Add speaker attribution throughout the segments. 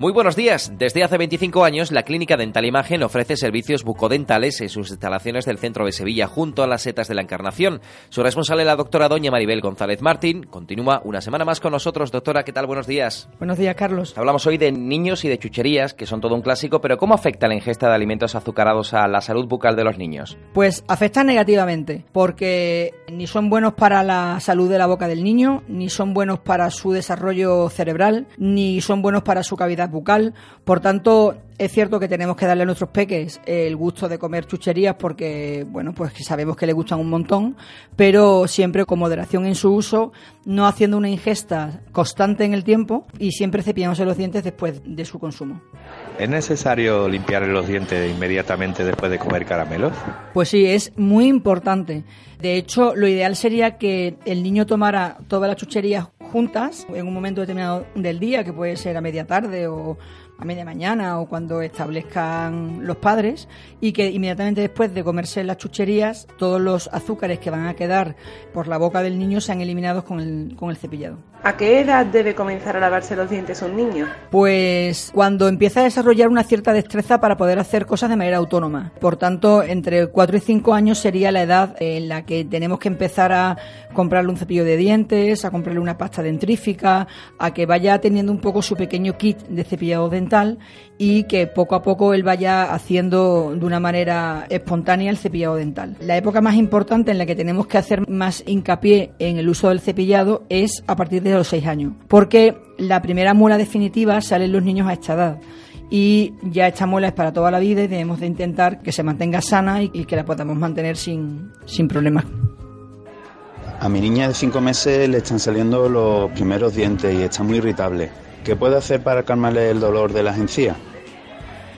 Speaker 1: Muy buenos días. Desde hace 25 años, la Clínica Dental Imagen ofrece servicios bucodentales en sus instalaciones del centro de Sevilla, junto a las setas de la Encarnación. Su responsable, la doctora doña Maribel González Martín, continúa una semana más con nosotros. Doctora, ¿qué tal? Buenos días.
Speaker 2: Buenos días, Carlos.
Speaker 1: Hablamos hoy de niños y de chucherías, que son todo un clásico, pero ¿cómo afecta la ingesta de alimentos azucarados a la salud bucal de los niños?
Speaker 2: Pues afecta negativamente, porque ni son buenos para la salud de la boca del niño, ni son buenos para su desarrollo cerebral, ni son buenos para su cavidad bucal. Por tanto, es cierto que tenemos que darle a nuestros peques el gusto de comer chucherías porque, bueno, pues sabemos que les gustan un montón, pero siempre con moderación en su uso, no haciendo una ingesta constante en el tiempo y siempre cepillándose los dientes después de su consumo.
Speaker 3: ¿Es necesario limpiar los dientes inmediatamente después de comer caramelos?
Speaker 2: Pues sí, es muy importante. De hecho, lo ideal sería que el niño tomara todas las chucherías juntas en un momento determinado del día, que puede ser a media tarde o or a media mañana o cuando establezcan los padres y que inmediatamente después de comerse las chucherías todos los azúcares que van a quedar por la boca del niño sean eliminados con el, con el cepillado.
Speaker 4: ¿A qué edad debe comenzar a lavarse los dientes un niño?
Speaker 2: Pues cuando empieza a desarrollar una cierta destreza para poder hacer cosas de manera autónoma. Por tanto, entre 4 y 5 años sería la edad en la que tenemos que empezar a comprarle un cepillo de dientes, a comprarle una pasta dentrífica, a que vaya teniendo un poco su pequeño kit de cepillado dental y que poco a poco él vaya haciendo de una manera espontánea el cepillado dental. La época más importante en la que tenemos que hacer más hincapié en el uso del cepillado es a partir de los 6 años, porque la primera muela definitiva sale en los niños a esta edad y ya esta muela es para toda la vida y debemos de intentar que se mantenga sana y, que la podamos mantener sin, sin problemas.
Speaker 5: A mi niña de 5 meses le están saliendo los primeros dientes y está muy irritable. ¿Qué puede hacer para calmarle el dolor de las encías?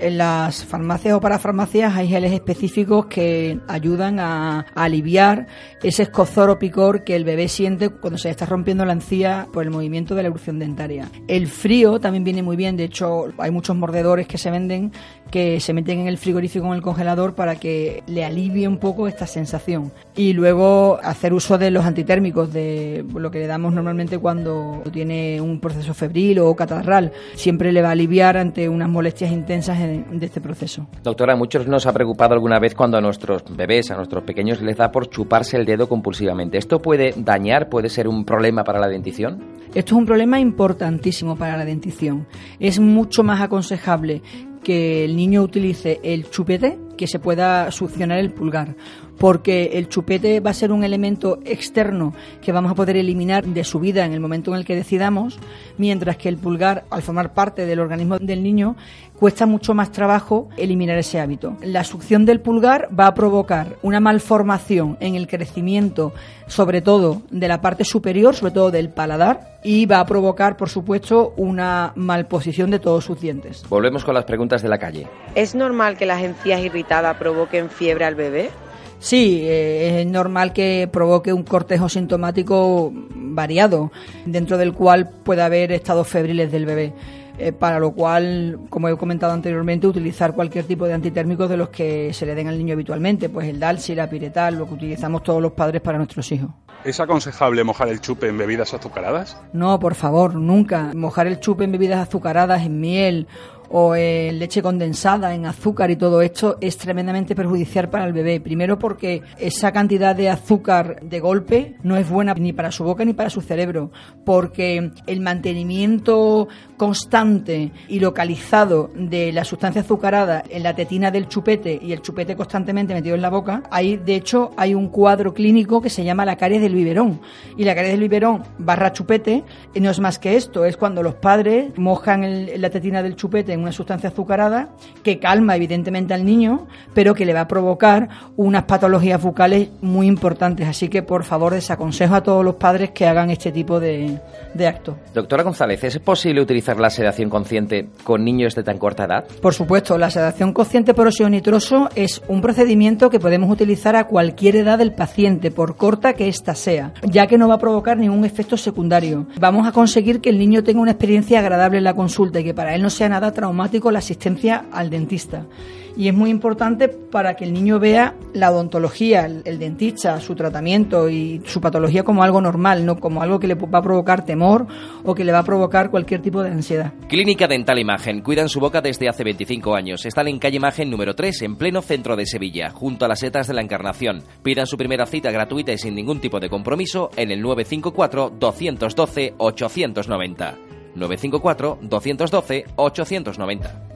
Speaker 2: En las farmacias o parafarmacias hay geles específicos que ayudan a, aliviar ese escozor o picor que el bebé siente cuando se está rompiendo la encía por el movimiento de la erupción dentaria. El frío también viene muy bien, de hecho hay muchos mordedores que se venden que se meten en el frigorífico en el congelador para que le alivie un poco esta sensación. Y luego hacer uso de los antitérmicos, de lo que le damos normalmente cuando tiene un proceso febril o catarral. Siempre le va a aliviar ante unas molestias intensas de este proceso.
Speaker 1: Doctora, muchos nos ha preocupado alguna vez cuando a nuestros bebés, a nuestros pequeños, les da por chuparse el dedo compulsivamente. ¿Esto puede dañar, puede ser un problema para la dentición?
Speaker 2: Esto es un problema importantísimo para la dentición. Es mucho más aconsejable que el niño utilice el chupete que se pueda succionar el pulgar, porque el chupete va a ser un elemento externo que vamos a poder eliminar de su vida en el momento en el que decidamos, mientras que el pulgar, al formar parte del organismo del niño, cuesta mucho más trabajo eliminar ese hábito. La succión del pulgar va a provocar una malformación en el crecimiento, sobre todo de la parte superior, sobre todo del paladar, y va a provocar, por supuesto, una malposición de todos sus dientes.
Speaker 1: Volvemos con las preguntas de la calle.
Speaker 4: ¿Es normal que las encías irritadas provoquen fiebre al bebé?
Speaker 2: Sí, eh, es normal que provoque un cortejo sintomático variado, dentro del cual puede haber estados febriles del bebé. Eh, para lo cual, como he comentado anteriormente, utilizar cualquier tipo de antitérmicos de los que se le den al niño habitualmente, pues el Dalsi, la Piretal, lo que utilizamos todos los padres para nuestros hijos.
Speaker 6: ¿Es aconsejable mojar el chupe en bebidas azucaradas?
Speaker 2: No, por favor, nunca. Mojar el chupe en bebidas azucaradas, en miel o en leche condensada, en azúcar y todo esto es tremendamente perjudicial para el bebé. Primero porque esa cantidad de azúcar de golpe no es buena ni para su boca ni para su cerebro, porque el mantenimiento constante y localizado de la sustancia azucarada en la tetina del chupete y el chupete constantemente metido en la boca, ahí de hecho hay un cuadro clínico que se llama la caries del biberón. Y la caries del biberón barra chupete no es más que esto, es cuando los padres mojan la tetina del chupete en una sustancia azucarada que calma evidentemente al niño, pero que le va a provocar unas patologías bucales muy importantes. Así que por favor desaconsejo a todos los padres que hagan este tipo de, de actos.
Speaker 1: Doctora González, ¿es posible utilizar la sedación consciente con niños de tan corta edad?
Speaker 2: Por supuesto, la sedación consciente por óxido nitroso es un procedimiento que podemos utilizar a cualquier edad del paciente, por corta que ésta sea, ya que no va a provocar ningún efecto secundario. Vamos a conseguir que el niño tenga una experiencia agradable en la consulta y que para él no sea nada traumático la asistencia al dentista y es muy importante para que el niño vea la odontología, el, dentista, su tratamiento y su patología como algo normal, no como algo que le va a provocar temor o que le va a provocar cualquier tipo de ansiedad.
Speaker 1: Clínica Dental Imagen. Cuidan su boca desde hace 25 años. Están en calle Imagen número 3, en pleno centro de Sevilla, junto a las setas de la Encarnación. Pidan su primera cita gratuita y sin ningún tipo de compromiso en el 954 212 890. 954 212 890.